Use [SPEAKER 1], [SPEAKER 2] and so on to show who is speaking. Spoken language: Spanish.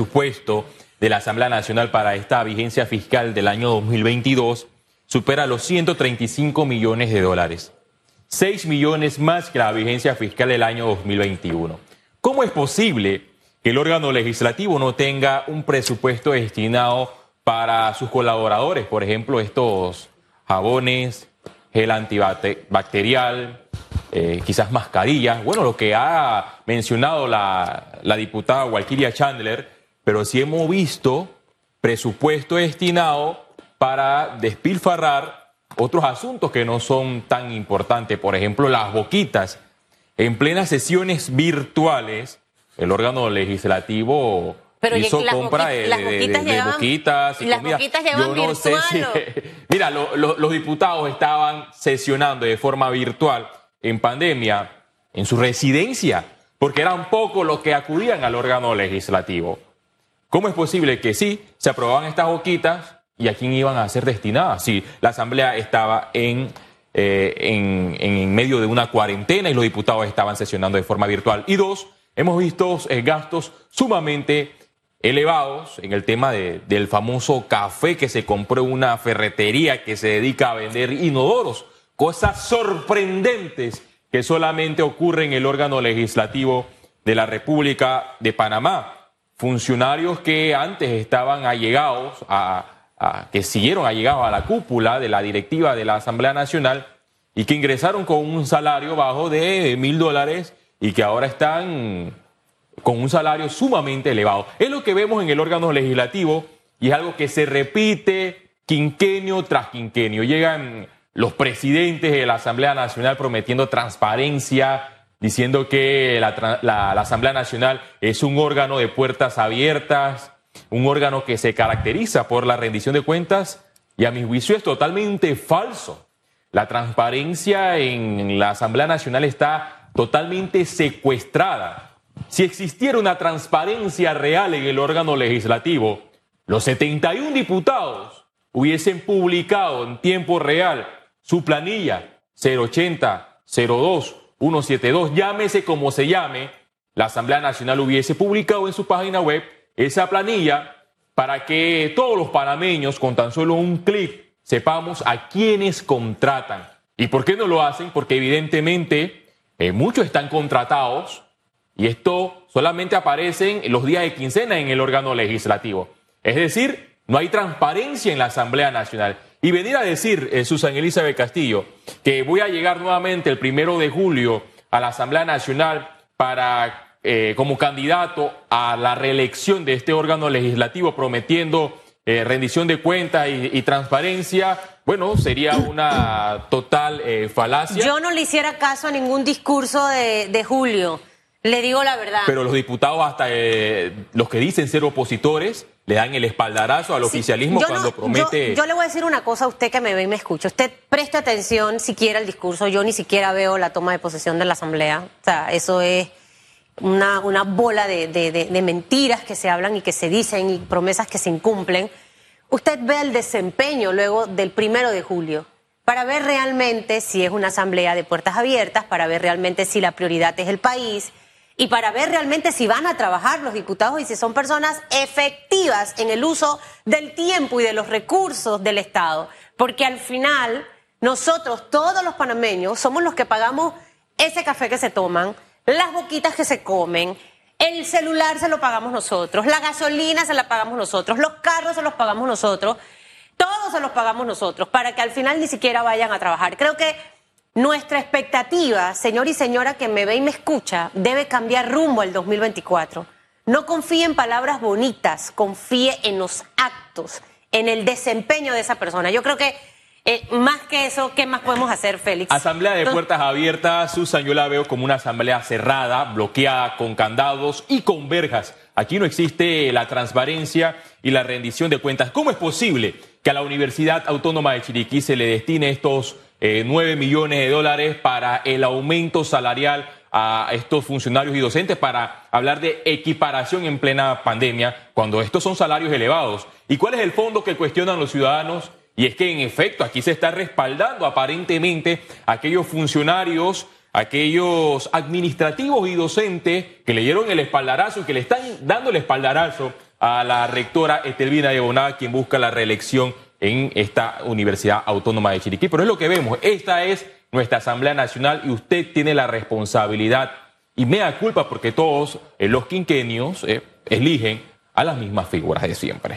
[SPEAKER 1] presupuesto de la Asamblea Nacional para esta vigencia fiscal del año 2022 supera los 135 millones de dólares. 6 millones más que la vigencia fiscal del año 2021. ¿Cómo es posible que el órgano legislativo no tenga un presupuesto destinado para sus colaboradores? Por ejemplo, estos jabones, gel antibacterial, eh, quizás mascarillas. Bueno, lo que ha mencionado la, la diputada Walkiria Chandler, pero sí hemos visto presupuesto destinado para despilfarrar otros asuntos que no son tan importantes. Por ejemplo, las boquitas. En plenas sesiones virtuales, el órgano legislativo hizo compra de, boquitas,
[SPEAKER 2] y las boquitas llevan Yo no sé si,
[SPEAKER 1] Mira, los diputados estaban sesionando de forma virtual en pandemia en su residencia, porque eran pocos los que acudían al órgano legislativo. ¿Cómo es posible que sí se aprobaban estas boquitas y a quién iban a ser destinadas? Si la Asamblea estaba en, eh, en, medio de una cuarentena y los diputados estaban sesionando de forma virtual. Y dos, hemos visto eh, gastos sumamente elevados en el tema del famoso café que se compró en una ferretería que se dedica a vender inodoros cosas sorprendentes que solamente ocurren en el órgano legislativo de la República de Panamá. Funcionarios que antes estaban allegados, a, que siguieron allegados a la cúpula de la directiva de la Asamblea Nacional y que ingresaron con un salario bajo de mil dólares y que ahora están con un salario sumamente elevado. Es lo que vemos en el órgano legislativo y es algo que se repite quinquenio tras quinquenio. Llegan los presidentes de la Asamblea Nacional prometiendo transparencia, diciendo que la, Asamblea Nacional es un órgano de puertas abiertas, un órgano que se caracteriza por la rendición de cuentas y a mi juicio es totalmente falso. La transparencia en la Asamblea Nacional está totalmente secuestrada. Si existiera una transparencia real en el órgano legislativo, los 71 diputados hubiesen publicado en tiempo real su planilla 080 02 172, llámese como se llame, la Asamblea Nacional hubiese publicado en su página web esa planilla para que todos los panameños con tan solo un clic sepamos a quiénes contratan. ¿Y por qué no lo hacen? Porque evidentemente eh, muchos están contratados y esto solamente aparece en los días de quincena en el órgano legislativo. Es decir, no hay transparencia en la Asamblea Nacional. Y venir a decir, eh, Susan Elizabeth Castillo, que voy a llegar nuevamente el primero de julio a la Asamblea Nacional para, eh, como candidato a la reelección de este órgano legislativo, prometiendo eh, rendición de cuentas y, transparencia, bueno, sería una total falacia.
[SPEAKER 2] Yo no le hiciera caso a ningún discurso de, de Julio. Le digo la verdad.
[SPEAKER 1] Pero los diputados, hasta los que dicen ser opositores, le dan el espaldarazo al oficialismo cuando promete.
[SPEAKER 2] Yo, le voy a decir una cosa a usted que me ve y me escucha. Usted preste atención siquiera al discurso. Yo ni siquiera veo la toma de posesión de la Asamblea. O sea, eso es una, una bola de, de, mentiras que se hablan y que se dicen y promesas que se incumplen. Usted ve el desempeño luego del primero de julio para ver realmente si es una asamblea de puertas abiertas, para ver realmente si la prioridad es el país y para ver realmente si van a trabajar los diputados y si son personas efectivas en el uso del tiempo y de los recursos del Estado. Porque al final, nosotros, todos los panameños, somos los que pagamos ese café que se toman, las boquitas que se comen, el celular se lo pagamos nosotros, la gasolina se la pagamos nosotros, los carros se los pagamos nosotros, todos se los pagamos nosotros, para que al final ni siquiera vayan a trabajar. Creo que nuestra expectativa, señor y señora que me ve y me escucha, debe cambiar rumbo al 2024. No confíe en palabras bonitas, confíe en los actos, en el desempeño de esa persona. Yo creo que eh, más que eso, ¿qué más podemos hacer, Félix?
[SPEAKER 1] Asamblea de puertas abiertas, Susan, yo la veo como una asamblea cerrada, bloqueada, con candados y con verjas. Aquí no existe la transparencia y la rendición de cuentas. ¿Cómo es posible que a la Universidad Autónoma de Chiriquí se le destine estos eh, 9 millones de dólares para el aumento salarial a estos funcionarios y docentes para hablar de equiparación en plena pandemia, cuando estos son salarios elevados. ¿Y cuál es el fondo que cuestionan los ciudadanos? Y es que en efecto aquí se está respaldando aparentemente a aquellos funcionarios, aquellos administrativos y docentes que le dieron el espaldarazo y que le están dando el espaldarazo a la rectora Estelvina Yeboná, quien busca la reelección en esta Universidad Autónoma de Chiriquí. Pero es lo que vemos, esta es nuestra Asamblea Nacional y usted tiene la responsabilidad y me da culpa porque todos los quinquenios eh, eligen a las mismas figuras de siempre.